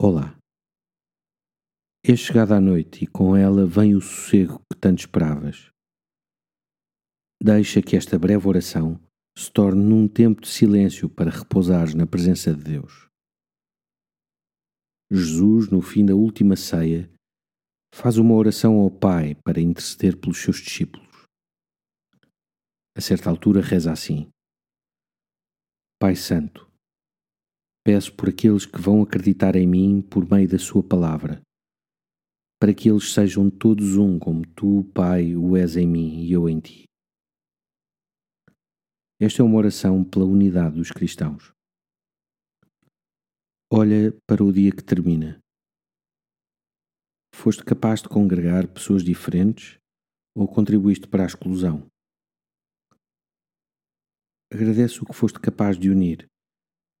Olá. É chegada a noite e com ela vem o sossego que tanto esperavas. Deixa que esta breve oração se torne num tempo de silêncio para repousares na presença de Deus. Jesus, no fim da última ceia, faz uma oração ao Pai para interceder pelos seus discípulos. A certa altura reza assim: Pai Santo, Peço por aqueles que vão acreditar em mim por meio da Sua palavra, para que eles sejam todos um, como Tu, Pai, o és em mim e eu em Ti. Esta é uma oração pela unidade dos cristãos. Olha para o dia que termina. Foste capaz de congregar pessoas diferentes ou contribuíste para a exclusão? Agradece o que foste capaz de unir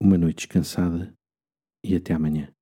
Uma noite descansada e até amanhã.